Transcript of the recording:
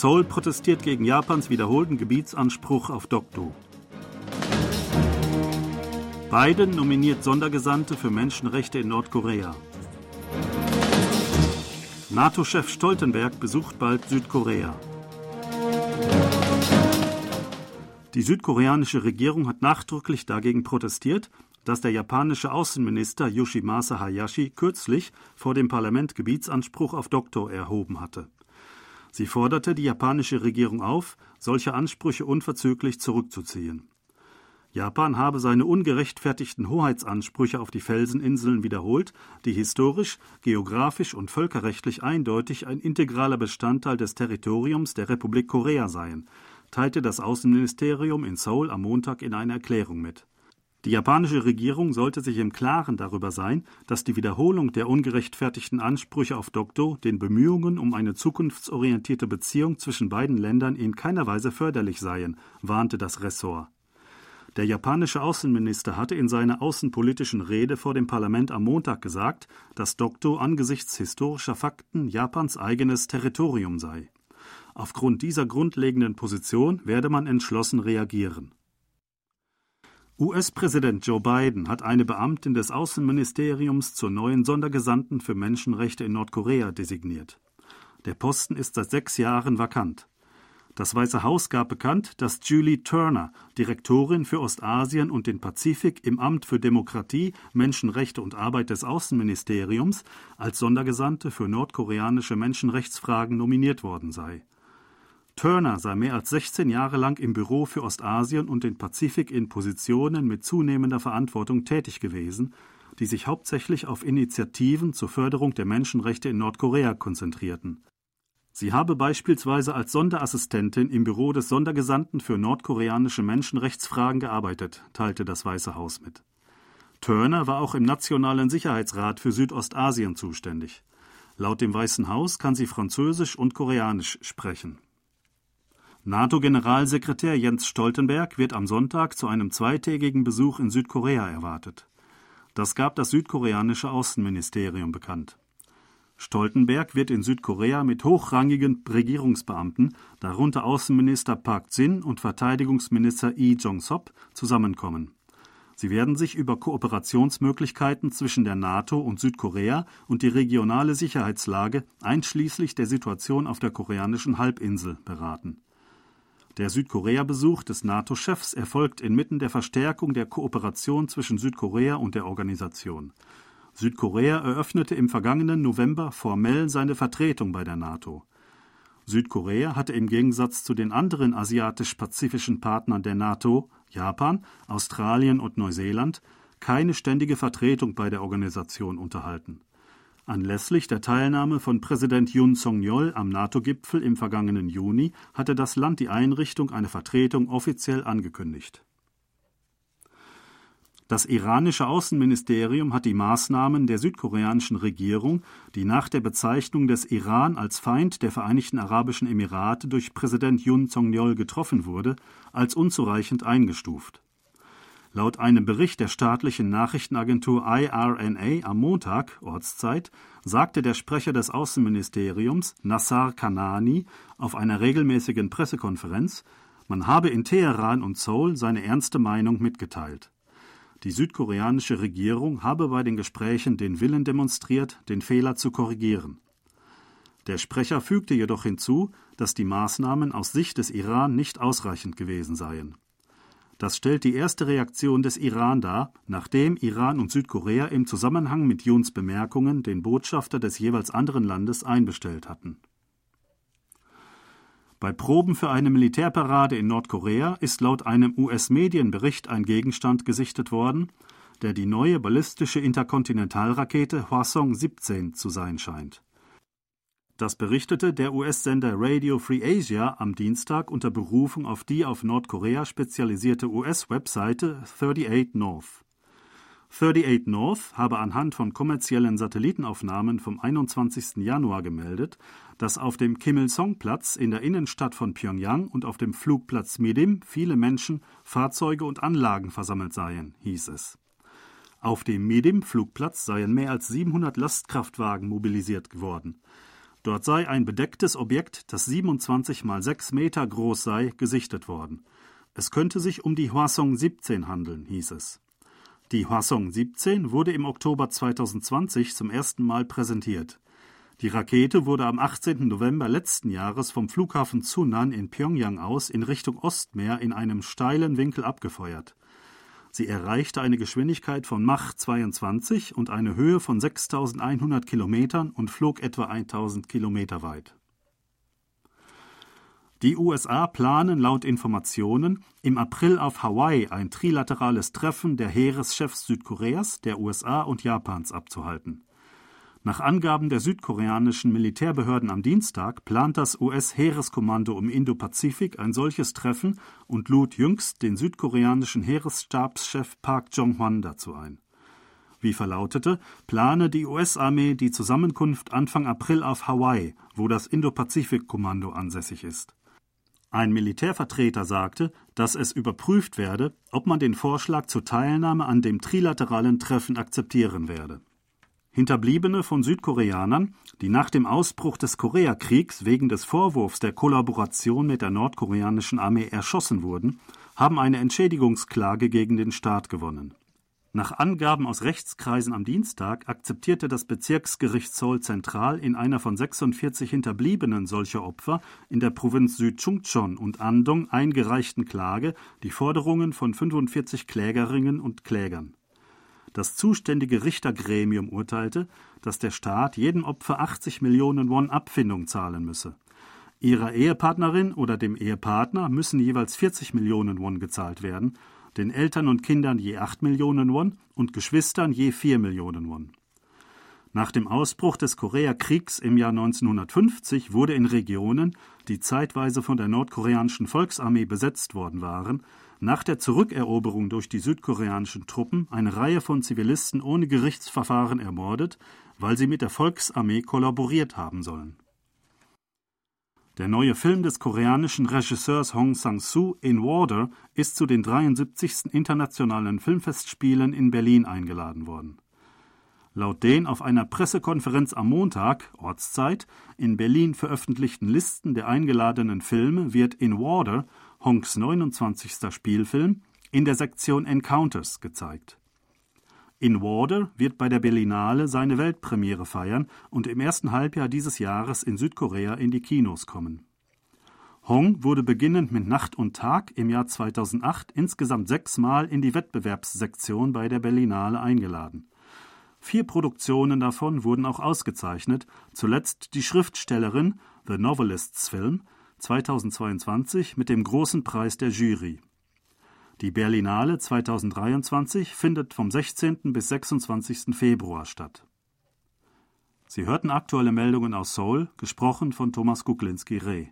Seoul protestiert gegen Japans wiederholten Gebietsanspruch auf Dokdo. Biden nominiert Sondergesandte für Menschenrechte in Nordkorea. NATO-Chef Stoltenberg besucht bald Südkorea. Die südkoreanische Regierung hat nachdrücklich dagegen protestiert, dass der japanische Außenminister Yoshimasa Hayashi kürzlich vor dem Parlament Gebietsanspruch auf Doktor erhoben hatte. Sie forderte die japanische Regierung auf, solche Ansprüche unverzüglich zurückzuziehen. Japan habe seine ungerechtfertigten Hoheitsansprüche auf die Felseninseln wiederholt, die historisch, geografisch und völkerrechtlich eindeutig ein integraler Bestandteil des Territoriums der Republik Korea seien, teilte das Außenministerium in Seoul am Montag in einer Erklärung mit. Die japanische Regierung sollte sich im Klaren darüber sein, dass die Wiederholung der ungerechtfertigten Ansprüche auf Dokdo den Bemühungen um eine zukunftsorientierte Beziehung zwischen beiden Ländern in keiner Weise förderlich seien, warnte das Ressort. Der japanische Außenminister hatte in seiner außenpolitischen Rede vor dem Parlament am Montag gesagt, dass Dokdo angesichts historischer Fakten Japans eigenes Territorium sei. Aufgrund dieser grundlegenden Position werde man entschlossen reagieren. US-Präsident Joe Biden hat eine Beamtin des Außenministeriums zur neuen Sondergesandten für Menschenrechte in Nordkorea designiert. Der Posten ist seit sechs Jahren vakant. Das Weiße Haus gab bekannt, dass Julie Turner, Direktorin für Ostasien und den Pazifik im Amt für Demokratie, Menschenrechte und Arbeit des Außenministeriums, als Sondergesandte für nordkoreanische Menschenrechtsfragen nominiert worden sei. Turner sei mehr als 16 Jahre lang im Büro für Ostasien und den Pazifik in Positionen mit zunehmender Verantwortung tätig gewesen, die sich hauptsächlich auf Initiativen zur Förderung der Menschenrechte in Nordkorea konzentrierten. Sie habe beispielsweise als Sonderassistentin im Büro des Sondergesandten für nordkoreanische Menschenrechtsfragen gearbeitet, teilte das Weiße Haus mit. Turner war auch im Nationalen Sicherheitsrat für Südostasien zuständig. Laut dem Weißen Haus kann sie Französisch und Koreanisch sprechen. NATO-Generalsekretär Jens Stoltenberg wird am Sonntag zu einem zweitägigen Besuch in Südkorea erwartet. Das gab das südkoreanische Außenministerium bekannt. Stoltenberg wird in Südkorea mit hochrangigen Regierungsbeamten, darunter Außenminister Park Jin und Verteidigungsminister Lee Jong-sop, zusammenkommen. Sie werden sich über Kooperationsmöglichkeiten zwischen der NATO und Südkorea und die regionale Sicherheitslage einschließlich der Situation auf der koreanischen Halbinsel beraten. Der Südkorea-Besuch des NATO-Chefs erfolgt inmitten der Verstärkung der Kooperation zwischen Südkorea und der Organisation. Südkorea eröffnete im vergangenen November formell seine Vertretung bei der NATO. Südkorea hatte im Gegensatz zu den anderen asiatisch-pazifischen Partnern der NATO, Japan, Australien und Neuseeland, keine ständige Vertretung bei der Organisation unterhalten. Anlässlich der Teilnahme von Präsident Yoon Song-yeol am NATO-Gipfel im vergangenen Juni hatte das Land die Einrichtung einer Vertretung offiziell angekündigt. Das iranische Außenministerium hat die Maßnahmen der südkoreanischen Regierung, die nach der Bezeichnung des Iran als Feind der Vereinigten Arabischen Emirate durch Präsident Yoon Song-yeol getroffen wurde, als unzureichend eingestuft. Laut einem Bericht der staatlichen Nachrichtenagentur IRNA am Montag Ortszeit sagte der Sprecher des Außenministeriums Nassar Kanani auf einer regelmäßigen Pressekonferenz, man habe in Teheran und Seoul seine ernste Meinung mitgeteilt. Die südkoreanische Regierung habe bei den Gesprächen den Willen demonstriert, den Fehler zu korrigieren. Der Sprecher fügte jedoch hinzu, dass die Maßnahmen aus Sicht des Iran nicht ausreichend gewesen seien. Das stellt die erste Reaktion des Iran dar, nachdem Iran und Südkorea im Zusammenhang mit Juns Bemerkungen den Botschafter des jeweils anderen Landes einbestellt hatten bei Proben für eine Militärparade in Nordkorea ist laut einem US-Medienbericht ein Gegenstand gesichtet worden, der die neue ballistische Interkontinentalrakete Hwasong 17 zu sein scheint. Das berichtete der US-Sender Radio Free Asia am Dienstag unter Berufung auf die auf Nordkorea spezialisierte US-Webseite 38 North. 38 North habe anhand von kommerziellen Satellitenaufnahmen vom 21. Januar gemeldet, dass auf dem Kim Il-sung-Platz in der Innenstadt von Pyongyang und auf dem Flugplatz Midim viele Menschen, Fahrzeuge und Anlagen versammelt seien, hieß es. Auf dem Midim-Flugplatz seien mehr als 700 Lastkraftwagen mobilisiert geworden. Dort sei ein bedecktes Objekt, das 27 mal 6 Meter groß sei, gesichtet worden. Es könnte sich um die Hwasong 17 handeln, hieß es. Die Hwasong 17 wurde im Oktober 2020 zum ersten Mal präsentiert. Die Rakete wurde am 18. November letzten Jahres vom Flughafen Sunan in Pyongyang aus in Richtung Ostmeer in einem steilen Winkel abgefeuert. Sie erreichte eine Geschwindigkeit von Mach 22 und eine Höhe von 6100 Kilometern und flog etwa 1000 Kilometer weit. Die USA planen laut Informationen im April auf Hawaii ein trilaterales Treffen der Heereschefs Südkoreas, der USA und Japans abzuhalten. Nach Angaben der südkoreanischen Militärbehörden am Dienstag plant das US-Heereskommando im Indopazifik ein solches Treffen und lud jüngst den südkoreanischen Heeresstabschef Park Jong-hwan dazu ein. Wie verlautete, plane die US-Armee die Zusammenkunft Anfang April auf Hawaii, wo das Indopazifik-Kommando ansässig ist. Ein Militärvertreter sagte, dass es überprüft werde, ob man den Vorschlag zur Teilnahme an dem trilateralen Treffen akzeptieren werde. Hinterbliebene von Südkoreanern, die nach dem Ausbruch des Koreakriegs wegen des Vorwurfs der Kollaboration mit der nordkoreanischen Armee erschossen wurden, haben eine Entschädigungsklage gegen den Staat gewonnen. Nach Angaben aus Rechtskreisen am Dienstag akzeptierte das Bezirksgericht Seoul Zentral in einer von 46 Hinterbliebenen solcher Opfer in der Provinz Südchungcheon und Andong eingereichten Klage die Forderungen von 45 Klägerinnen und Klägern. Das zuständige Richtergremium urteilte, dass der Staat jedem Opfer 80 Millionen Won Abfindung zahlen müsse. Ihrer Ehepartnerin oder dem Ehepartner müssen jeweils 40 Millionen Won gezahlt werden, den Eltern und Kindern je 8 Millionen Won und Geschwistern je 4 Millionen Won. Nach dem Ausbruch des Koreakriegs im Jahr 1950 wurde in Regionen, die zeitweise von der nordkoreanischen Volksarmee besetzt worden waren, nach der Zurückeroberung durch die südkoreanischen Truppen eine Reihe von Zivilisten ohne Gerichtsverfahren ermordet, weil sie mit der Volksarmee kollaboriert haben sollen. Der neue Film des koreanischen Regisseurs Hong Sang-soo In Water ist zu den 73. internationalen Filmfestspielen in Berlin eingeladen worden. Laut den auf einer Pressekonferenz am Montag, Ortszeit, in Berlin veröffentlichten Listen der eingeladenen Filme wird In Water Honks 29. Spielfilm, in der Sektion Encounters gezeigt. In Water wird bei der Berlinale seine Weltpremiere feiern und im ersten Halbjahr dieses Jahres in Südkorea in die Kinos kommen. Hong wurde beginnend mit Nacht und Tag im Jahr 2008 insgesamt sechsmal in die Wettbewerbssektion bei der Berlinale eingeladen. Vier Produktionen davon wurden auch ausgezeichnet, zuletzt die Schriftstellerin The Novelists Film 2022 mit dem Großen Preis der Jury. Die Berlinale 2023 findet vom 16. bis 26. Februar statt. Sie hörten aktuelle Meldungen aus Seoul, gesprochen von Thomas Kuklinski-Reh.